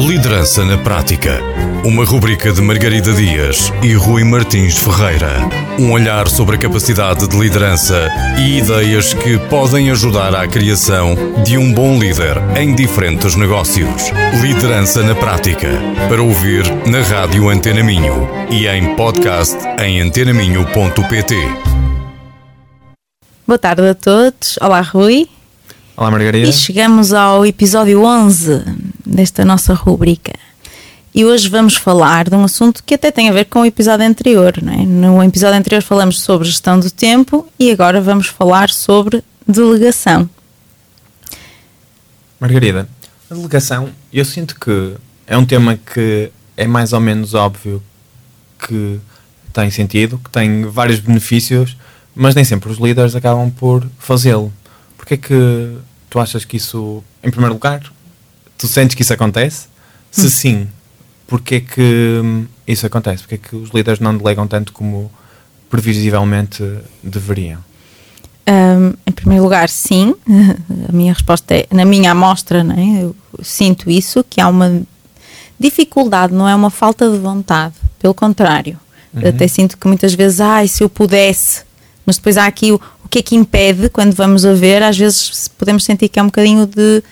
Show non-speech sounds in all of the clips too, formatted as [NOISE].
Liderança na Prática. Uma rubrica de Margarida Dias e Rui Martins Ferreira. Um olhar sobre a capacidade de liderança e ideias que podem ajudar à criação de um bom líder em diferentes negócios. Liderança na Prática. Para ouvir na Rádio Antena Minho e em podcast em antenaminho.pt. Boa tarde a todos. Olá, Rui. Olá, Margarida. E chegamos ao episódio 11 desta nossa rubrica. E hoje vamos falar de um assunto que até tem a ver com o episódio anterior. Não é? No episódio anterior falamos sobre gestão do tempo e agora vamos falar sobre delegação. Margarida, a delegação, eu sinto que é um tema que é mais ou menos óbvio que tem sentido, que tem vários benefícios, mas nem sempre os líderes acabam por fazê-lo. Porquê é que tu achas que isso, em primeiro lugar, tu sentes que isso acontece? Se hum. sim, porque é que isso acontece? Porque é que os líderes não delegam tanto como previsivelmente deveriam? Um, em primeiro lugar, sim. [LAUGHS] A minha resposta é, na minha amostra, né, eu sinto isso, que há uma dificuldade, não é uma falta de vontade. Pelo contrário. Uhum. Até sinto que muitas vezes, ai, se eu pudesse. Mas depois há aqui o, o que é que impede, quando vamos a ver, às vezes podemos sentir que é um bocadinho de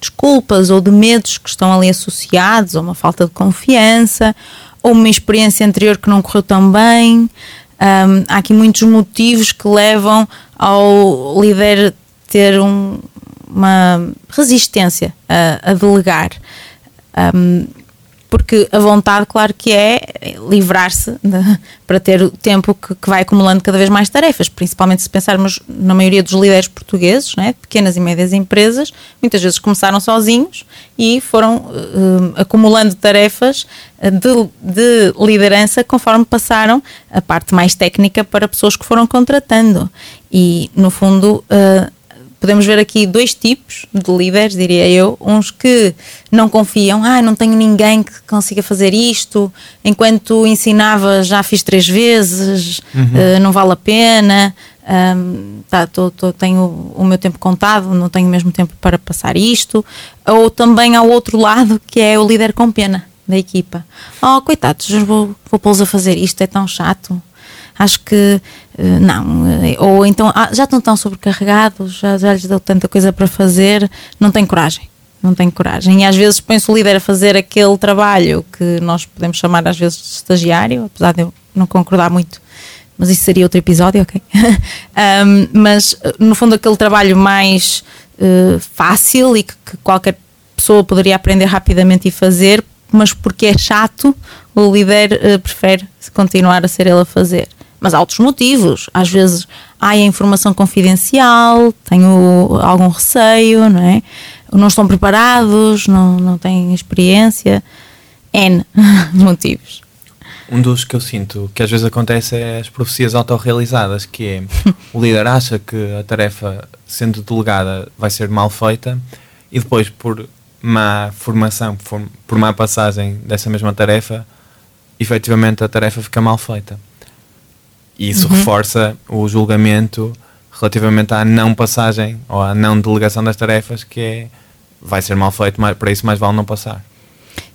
desculpas ou de medos que estão ali associados, ou uma falta de confiança, ou uma experiência anterior que não correu tão bem. Um, há aqui muitos motivos que levam ao líder ter um, uma resistência a, a delegar. Um, porque a vontade, claro que é livrar-se para ter o tempo que, que, vai acumulando cada vez mais tarefas, principalmente se pensarmos na maioria dos líderes portugueses, né, pequenas e médias empresas, muitas vezes começaram sozinhos e foram uh, acumulando tarefas eh, de, de, liderança conforme passaram a parte mais técnica para pessoas que foram contratando. E, no fundo, uh, podemos ver aqui dois tipos de líderes, diria eu. Uns que não confiam, ah, não tenho ninguém que consiga fazer isto, enquanto ensinava já fiz três vezes, uhum. uh, não vale a pena, um, tá, tô, tô, tenho o meu tempo contado, não tenho mesmo tempo para passar isto. Ou também ao outro lado, que é o líder com pena da equipa. Oh, coitados, vou, vou pô-los a fazer isto, é tão chato acho que não. Eh, ou então ah, já estão tão sobrecarregados, já, já lhes deu tanta coisa para fazer, não tem coragem. Não tem coragem. E às vezes põe-se o líder a fazer aquele trabalho que nós podemos chamar às vezes de estagiário, apesar de eu não concordar muito, mas isso seria outro episódio, ok? [LAUGHS] um, mas no fundo aquele trabalho mais uh, fácil e que, que qualquer pessoa poderia aprender rapidamente e fazer, mas porque é chato, o líder uh, prefere continuar a ser ele a fazer. Mas há outros motivos. Às vezes há a informação confidencial, tenho algum receio, não é? Não estão preparados, não, não têm experiência. N [LAUGHS] motivos. Um dos que eu sinto que às vezes acontece é as profecias autorrealizadas, que é [LAUGHS] o líder acha que a tarefa, sendo delegada, vai ser mal feita e depois, por má formação, por, por má passagem dessa mesma tarefa, efetivamente a tarefa fica mal feita. E isso uhum. reforça o julgamento relativamente à não passagem ou à não delegação das tarefas, que é vai ser mal feito, mas para isso mais vale não passar.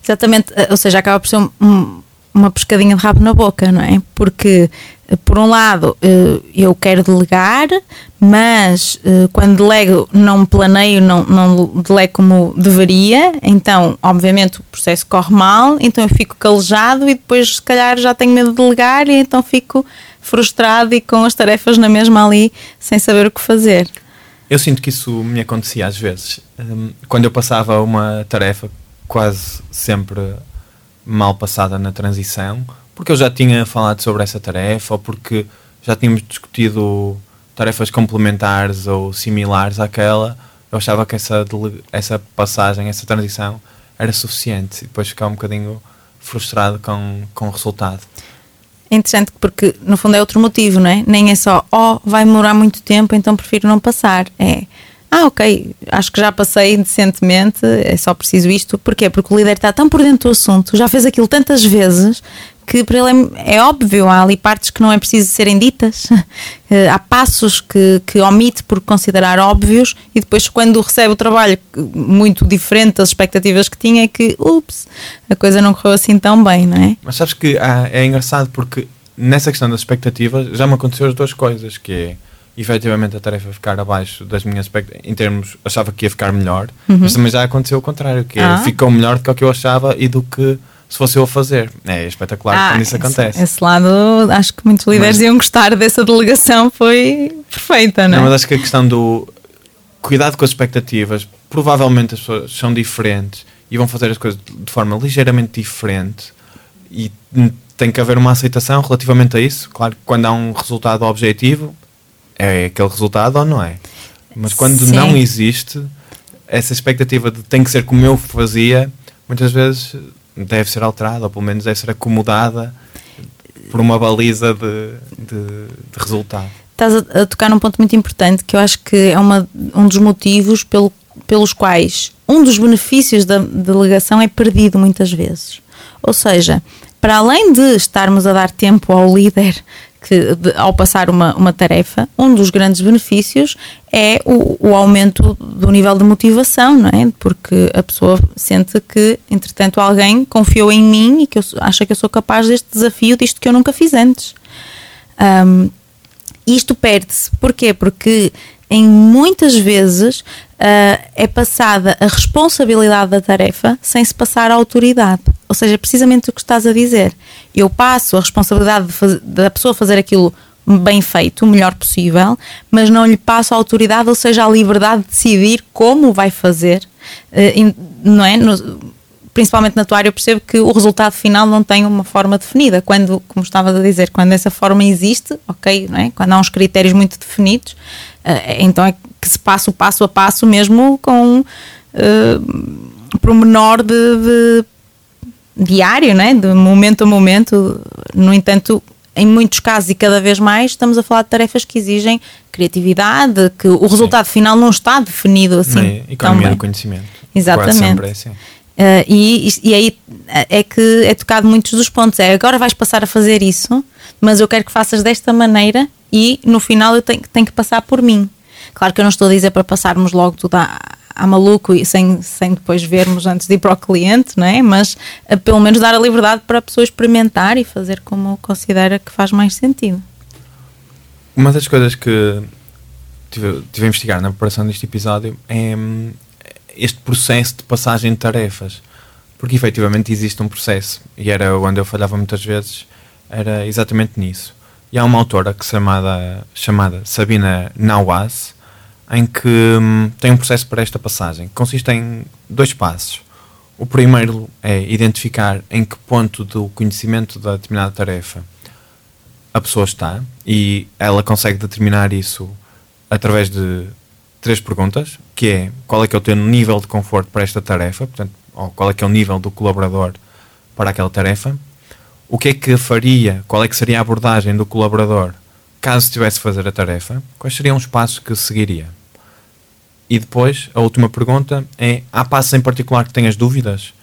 Exatamente, eh, ou seja, acaba por ser um, uma pescadinha de rabo na boca, não é? Porque, eh, por um lado, eh, eu quero delegar, mas quando delego não planeio, não, não delego como deveria, então, obviamente, o processo corre mal, então eu fico calejado e depois, se calhar, já tenho medo de delegar e então fico frustrado e com as tarefas na mesma ali, sem saber o que fazer. Eu sinto que isso me acontecia às vezes. Um, quando eu passava uma tarefa quase sempre mal passada na transição, porque eu já tinha falado sobre essa tarefa ou porque já tínhamos discutido tarefas complementares ou similares àquela, eu achava que essa, essa passagem, essa transição era suficiente e depois ficava um bocadinho frustrado com, com o resultado interessante porque no fundo é outro motivo, não é? Nem é só, oh, vai demorar muito tempo, então prefiro não passar. É, ah, ok, acho que já passei decentemente, é só preciso isto. Porquê? Porque o líder está tão por dentro do assunto, já fez aquilo tantas vezes, que para ele é, é, óbvio, há ali partes que não é preciso serem ditas, [LAUGHS] eh, há passos que, que omite por considerar óbvios e depois quando recebe o trabalho muito diferente das expectativas que tinha é que, ups, a coisa não correu assim tão bem, não é? Mas sabes que ah, é engraçado porque nessa questão das expectativas já me aconteceu as duas coisas, que é efetivamente a tarefa ficar abaixo das minhas expectativas, em termos, achava que ia ficar melhor, uhum. mas também já aconteceu o contrário, que é, ah. ficou melhor do que eu achava e do que se fosse eu a fazer. É espetacular ah, quando isso esse, acontece. Esse lado, acho que muitos líderes mas, iam gostar dessa delegação, foi perfeita, não é? Não, mas acho que a questão do cuidado com as expectativas, provavelmente as pessoas são diferentes e vão fazer as coisas de forma ligeiramente diferente e tem que haver uma aceitação relativamente a isso. Claro que quando há um resultado objetivo, é aquele resultado ou não é? Mas quando Sim. não existe, essa expectativa de tem que ser como eu fazia, muitas vezes deve ser alterada, ou pelo menos deve ser acomodada por uma baliza de, de, de resultado. Estás a, a, tocar num ponto muito importante que eu acho que é uma, um dos motivos pelo, pelos quais um dos benefícios da delegação é perdido muitas vezes. Ou seja, para além de estarmos a dar tempo ao líder que ao passar uma, uma tarefa, um dos grandes benefícios é o, o, aumento do nível de motivação, não é? Porque a pessoa sente que, entretanto, alguém confiou em mim e que eu, acha que eu sou capaz deste desafio, disto que eu nunca fiz antes. Um, isto perde-se. Porquê? Porque em muitas vezes uh, é passada a responsabilidade da tarefa sem se passar a autoridade. Ou seja, precisamente o que estás a dizer. Eu passo a responsabilidade da pessoa fazer aquilo bem feito, o melhor possível, mas não lhe passo a autoridade, ou seja, a liberdade de decidir como vai fazer, uh, não é? No, principalmente na tua área, eu percebo que o resultado final não tem uma forma definida. Quando, como estavas a dizer, quando essa forma existe, ok, não é? quando há uns critérios muito definidos, uh, então é que se passa o passo a passo mesmo com uh, promenor de, de diário, né? de momento a momento. No entanto, em muitos casos e cada vez mais, estamos a falar de tarefas que exigem criatividade, que o resultado Sim. final não está definido assim. Nem, economia do conhecimento. Exatamente. Assim. Uh, e, e aí é que é tocado muitos dos pontos. É agora vais passar a fazer isso, mas eu quero que faças desta maneira e no final eu tenho, tenho que passar por mim. Claro que eu não estou a dizer para passarmos logo tudo a, a maluco e sem, sem depois vermos antes de ir para o cliente, não é? Mas uh, pelo menos dar a liberdade para a pessoa experimentar e fazer como considera que faz mais sentido. Uma das coisas que tive, tive a investigar na preparação deste episódio é hum, este processo de passagem de tarefas. Porque efetivamente existe um processo. E era onde eu falhava muitas vezes, era exatamente nisso. E há uma autora que chamada, chamada Sabina Nawaz, em que hum, tem um processo para esta passagem, que consiste em dois passos. O primeiro é identificar em que ponto do conhecimento da determinada tarefa a pessoa está e ela consegue determinar isso através de três perguntas, que é qual é que é o teu nível de conforto para esta tarefa, portanto, ou qual é que é o nível do colaborador para aquela tarefa, o que é que faria, qual é que seria a abordagem do colaborador caso estivesse a fazer a tarefa, quais seriam os passos que seguiria. E depois, a última pergunta é, há passos em particular que tenhas dúvidas?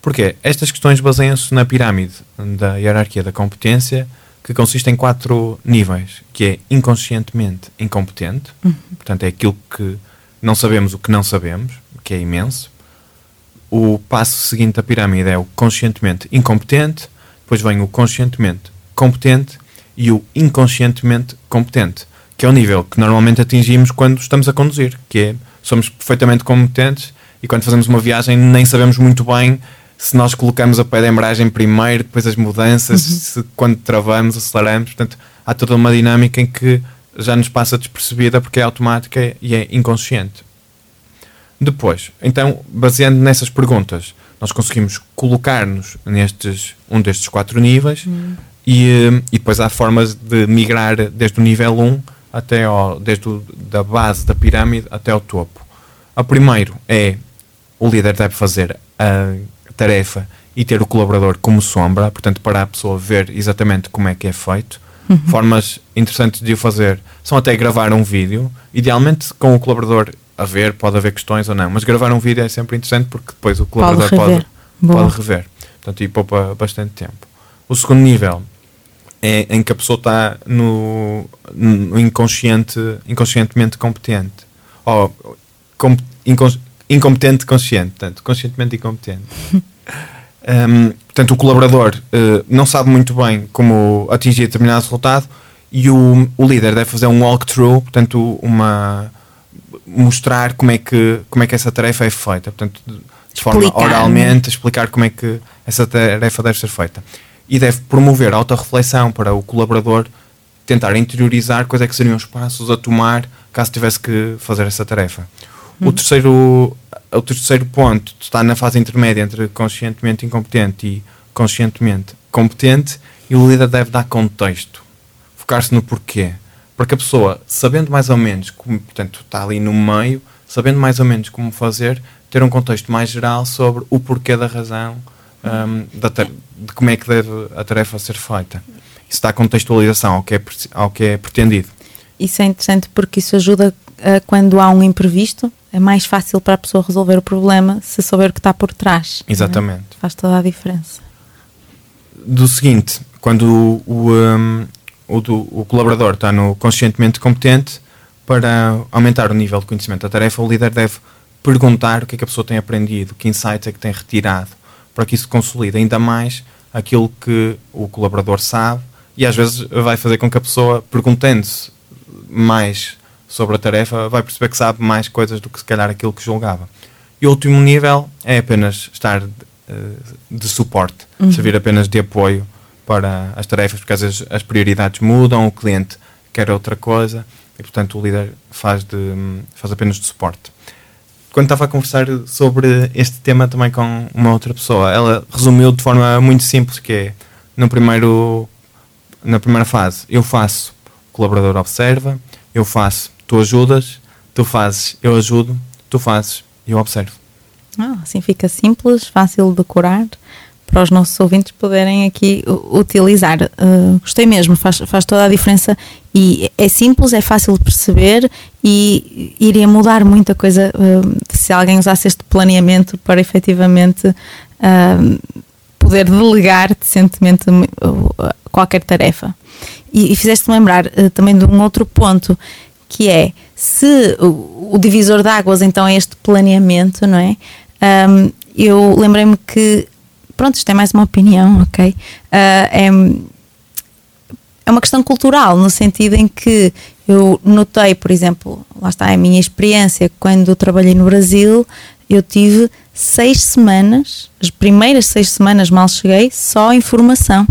Porque estas questões baseiam-se na pirâmide da hierarquia da competência, que consiste em quatro níveis, que é inconscientemente incompetente, uhum. portanto é aquilo que não sabemos o que não sabemos, que é imenso. O passo seguinte da pirâmide é o conscientemente incompetente, depois vem o conscientemente competente e o inconscientemente competente, que é o nível que normalmente atingimos quando estamos a conduzir, que é somos perfeitamente competentes e quando fazemos uma viagem nem sabemos muito bem se nós colocamos a pé de embreagem primeiro, depois as mudanças, uhum. se quando travamos, aceleramos, portanto, há toda uma dinâmica em que já nos passa despercebida porque é automática e é inconsciente. Depois, então, baseando nessas perguntas, nós conseguimos colocar-nos nestes um destes quatro níveis uhum. e, eh, e depois há formas de migrar desde o nível 1 até ao, desde o, da base da pirâmide até ao topo. O primeiro é o líder deve fazer a tarefa e ter o colaborador como sombra, portanto, para a pessoa ver exatamente como é que é feito. Uhum. Formas interessantes de o fazer são até gravar um vídeo, idealmente com o colaborador a ver, pode haver questões ou não, mas gravar um vídeo é sempre interessante porque depois o colaborador pode rever. Pode, pode rever. Portanto, e poupa bastante tempo. O segundo nível é em que a pessoa está no, no inconsciente, inconscientemente competente. Ou com, incons, incompetente consciente, portanto, conscientemente incompetente. [LAUGHS] um, portanto, o colaborador uh, não sabe muito bem como atingir determinado resultado e o, o líder deve fazer um walkthrough, portanto, uma mostrar como é que como é que essa tarefa é feita, portanto, de, de forma oralmente explicar como é que essa tarefa deve ser feita e deve promover a autorreflexão para o colaborador tentar interiorizar quais é que seriam os passos a tomar caso tivesse que fazer essa tarefa. Hum. O, terceiro, o terceiro ponto está na fase intermédia entre conscientemente incompetente e conscientemente competente e o líder deve dar contexto, focar-se no porquê. Para que a pessoa, sabendo mais ou menos, como, portanto, está ali no meio, sabendo mais ou menos como fazer, ter um contexto mais geral sobre o porquê da razão um, da, de como é que deve a tarefa ser feita. Isso dá contextualização ao que é, ao que é pretendido. Isso é interessante porque isso ajuda a, quando há um imprevisto, é mais fácil para a pessoa resolver o problema se souber o que está por trás. É? Exatamente. É? Faz toda a diferença. Do seguinte, quando o, o, um, o, o colaborador está no conscientemente competente, para aumentar o nível de conhecimento da tarefa, o líder deve perguntar o que é que a pessoa tem aprendido, que insights é que tem retirado, para que isso consolide ainda mais aquilo que o colaborador sabe e às vezes vai fazer com que a pessoa, perguntando-se mais sobre a tarefa, vai perceber que sabe mais coisas do que se calhar aquilo que julgava. E o último nível é apenas estar de, eh, de suporte, uhum. servir apenas de apoio para as tarefas, porque às vezes as prioridades mudam, o cliente quer outra coisa e, portanto, o líder faz, de, faz apenas de suporte quando estava a conversar sobre este tema também com uma outra pessoa, ela resumiu de forma muito simples que é no primeiro na primeira fase eu faço, o colaborador observa, eu faço, tu ajudas, tu fazes, eu ajudo, tu fazes, eu observo. Ah, assim fica simples, fácil de decorar para os nossos ouvintes poderem aqui utilizar. Uh, gostei mesmo, faz, faz toda a diferença e é simples, é fácil de perceber e iria mudar muita coisa uh, se alguém usasse este planeamento para efetivamente uh, poder delegar decentemente qualquer tarefa. E, e fizeste-me lembrar também de um outro ponto que é se o, o divisor de águas então é este planeamento, não é? Um, eu lembrei-me que pronto, isto é mais uma opinião, [LAUGHS] ok? Uh, é, é uma questão cultural, no sentido em que eu notei, por exemplo, lá está a minha experiência, quando trabalhei no Brasil, eu tive seis semanas, as primeiras seis semanas mal cheguei, só em formação,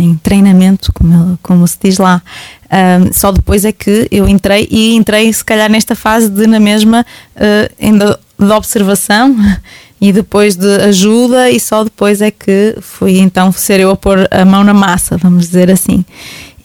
em treinamento, como, como se diz lá. Só depois é que eu entrei e entrei se calhar nesta fase de na mesma uh, ainda de observação [LAUGHS] e depois de ajuda e só depois é que fui então ser eu a pôr a mão na massa, vamos dizer assim.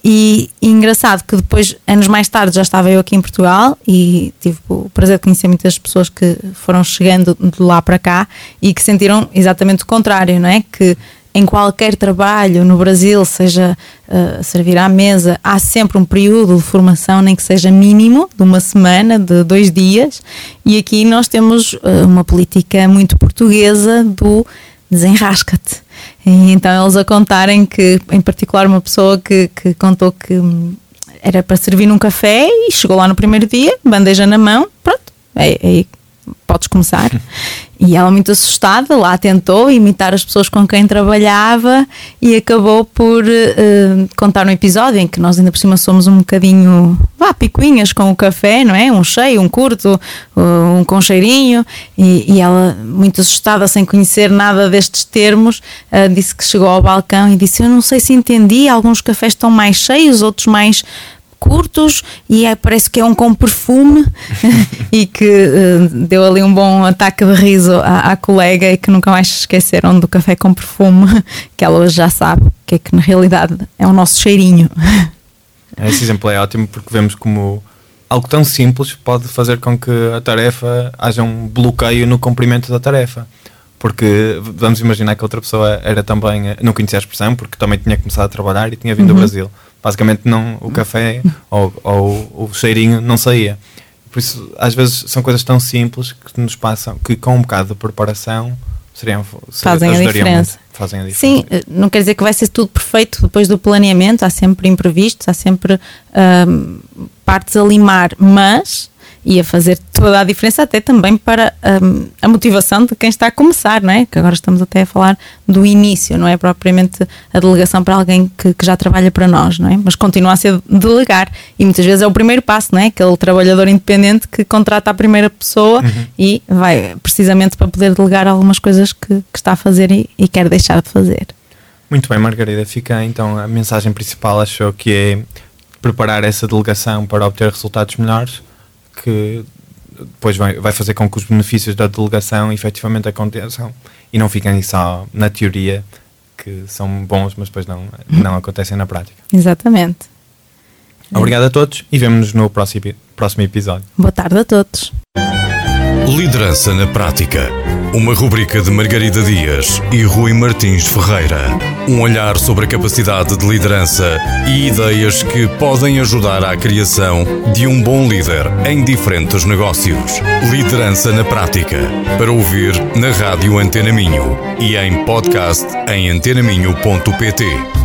E, e, engraçado que depois, anos mais tarde, já estava eu aqui em Portugal e tive o prazer de conhecer muitas pessoas que foram chegando de lá para cá e que sentiram exatamente o contrário, não é? Que em qualquer trabalho no Brasil, seja uh, servir à mesa, há sempre um período de formação, nem que seja mínimo, de uma semana, de dois dias, e aqui nós temos uh, uma política muito portuguesa do desenrasca-te. Então eles a contarem que, em particular, uma pessoa que, que contou que hum, era para servir num café e chegou lá no primeiro dia, bandeja na mão, pronto, é, é podes começar. E ela, muito assustada, lá tentou imitar as pessoas com quem trabalhava e acabou por uh, contar um episódio em que nós, ainda por cima, somos um bocadinho, vá, picuinhas com o café, não é? Um cheio, um curto, uh, um com cheirinho. E, e, ela, muito assustada, sem conhecer nada destes termos, uh, disse que chegou ao balcão e disse: Eu não sei se entendi, alguns cafés estão mais cheios, outros mais curtos e é, parece que é um com perfume [LAUGHS] e que uh, deu ali um bom ataque de riso à, à, colega e que nunca mais se esqueceram do café com perfume, [LAUGHS] que ela hoje já sabe que é que na realidade é o nosso cheirinho. [LAUGHS] Esse exemplo é ótimo porque vemos como algo tão simples pode fazer com que a tarefa haja um bloqueio no cumprimento da tarefa. Porque vamos imaginar que a outra pessoa era também, eh, não conhecia a expressão, porque também tinha começado a trabalhar e tinha vindo uhum. do Brasil basicamente não, o café ou, ou o cheirinho não saía. Por isso, às vezes, são coisas tão simples que nos passam, que com um bocado de preparação seriam, fazem a diferença. Fazem a diferença. Sim, eh, não quer dizer que vai ser tudo perfeito depois do planeamento, há sempre imprevistos, há sempre um, partes a limar, mas e a fazer toda a diferença até também para um, a motivação de quem está a começar, não é? Que agora estamos até a falar do início, não é propriamente a delegação para alguém que, que, já trabalha para nós, não é? Mas continua a ser delegar e muitas vezes é o primeiro passo, não é? Aquele trabalhador independente que contrata a primeira pessoa uhum. e vai precisamente para poder delegar algumas coisas que, que está a fazer e, e quer deixar de fazer. Muito bem, Margarida. Fica então a mensagem principal, achou que é preparar essa delegação para obter resultados melhores que depois vai, vai fazer com que os benefícios da delegação efetivamente aconteçam e não fiquem só na teoria que são bons, mas depois não, não acontecem na prática. Exatamente. Obrigado a todos e vemo-nos no próximo, próximo episódio. Boa tarde a todos. Liderança na Prática. Uma rubrica de Margarida Dias e Rui Martins Ferreira. Um olhar sobre a capacidade de liderança e ideias que podem ajudar à criação de um bom líder em diferentes negócios. Liderança na Prática. Para ouvir na Rádio Antena Minho e em podcast em antenaminho.pt.